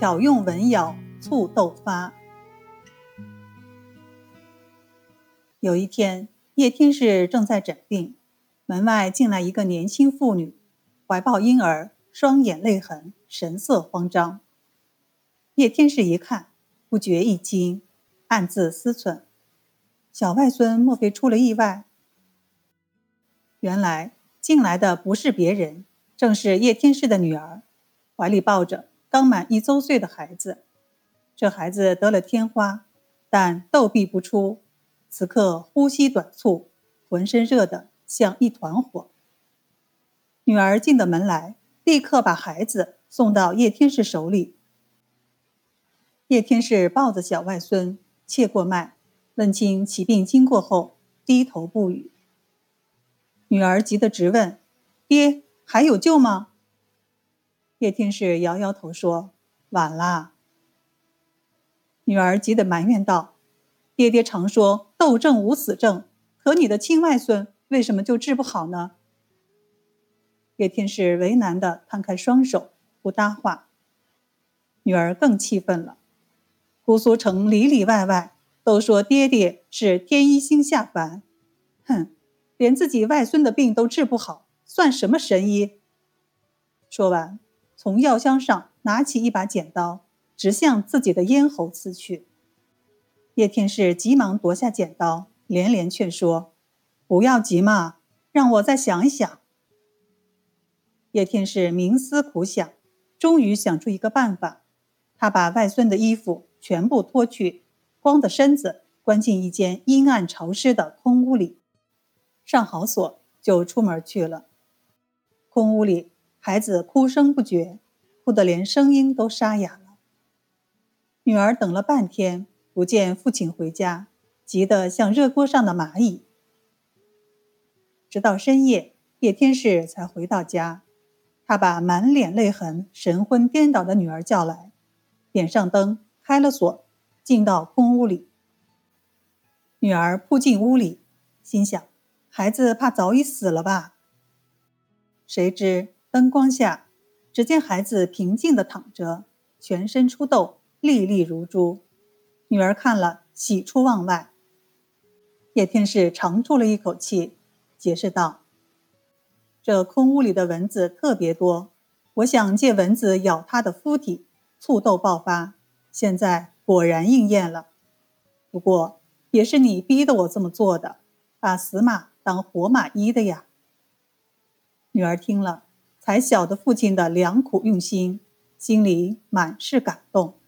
巧用文咬，促痘发。有一天，叶天士正在诊病，门外进来一个年轻妇女，怀抱婴儿，双眼泪痕，神色慌张。叶天士一看，不觉一惊，暗自思忖：小外孙莫非出了意外？原来进来的不是别人，正是叶天士的女儿，怀里抱着。刚满一周岁的孩子，这孩子得了天花，但逗闭不出，此刻呼吸短促，浑身热得像一团火。女儿进的门来，立刻把孩子送到叶天士手里。叶天士抱着小外孙，切过脉，问清其病经过后，低头不语。女儿急得直问：“爹，还有救吗？”叶天士摇摇头说：“晚啦。”女儿急得埋怨道：“爹爹常说斗症无死症，可你的亲外孙为什么就治不好呢？”叶天士为难地摊开双手，不搭话。女儿更气愤了：“姑苏城里里外外都说爹爹是天一星下凡，哼，连自己外孙的病都治不好，算什么神医？”说完。从药箱上拿起一把剪刀，直向自己的咽喉刺去。叶天士急忙夺下剪刀，连连劝说：“不要急嘛，让我再想一想。”叶天士冥思苦想，终于想出一个办法。他把外孙的衣服全部脱去，光着身子关进一间阴暗潮湿的空屋里，上好锁，就出门去了。空屋里。孩子哭声不绝，哭得连声音都沙哑了。女儿等了半天，不见父亲回家，急得像热锅上的蚂蚁。直到深夜，叶天士才回到家。他把满脸泪痕、神魂颠倒的女儿叫来，点上灯，开了锁，进到空屋里。女儿扑进屋里，心想：孩子怕早已死了吧？谁知。灯光下，只见孩子平静地躺着，全身出痘，粒粒如珠。女儿看了，喜出望外。叶天士长出了一口气，解释道：“这空屋里的蚊子特别多，我想借蚊子咬他的肤体，促痘爆发。现在果然应验了。不过也是你逼得我这么做的，把死马当活马医的呀。”女儿听了。还晓得父亲的良苦用心，心里满是感动。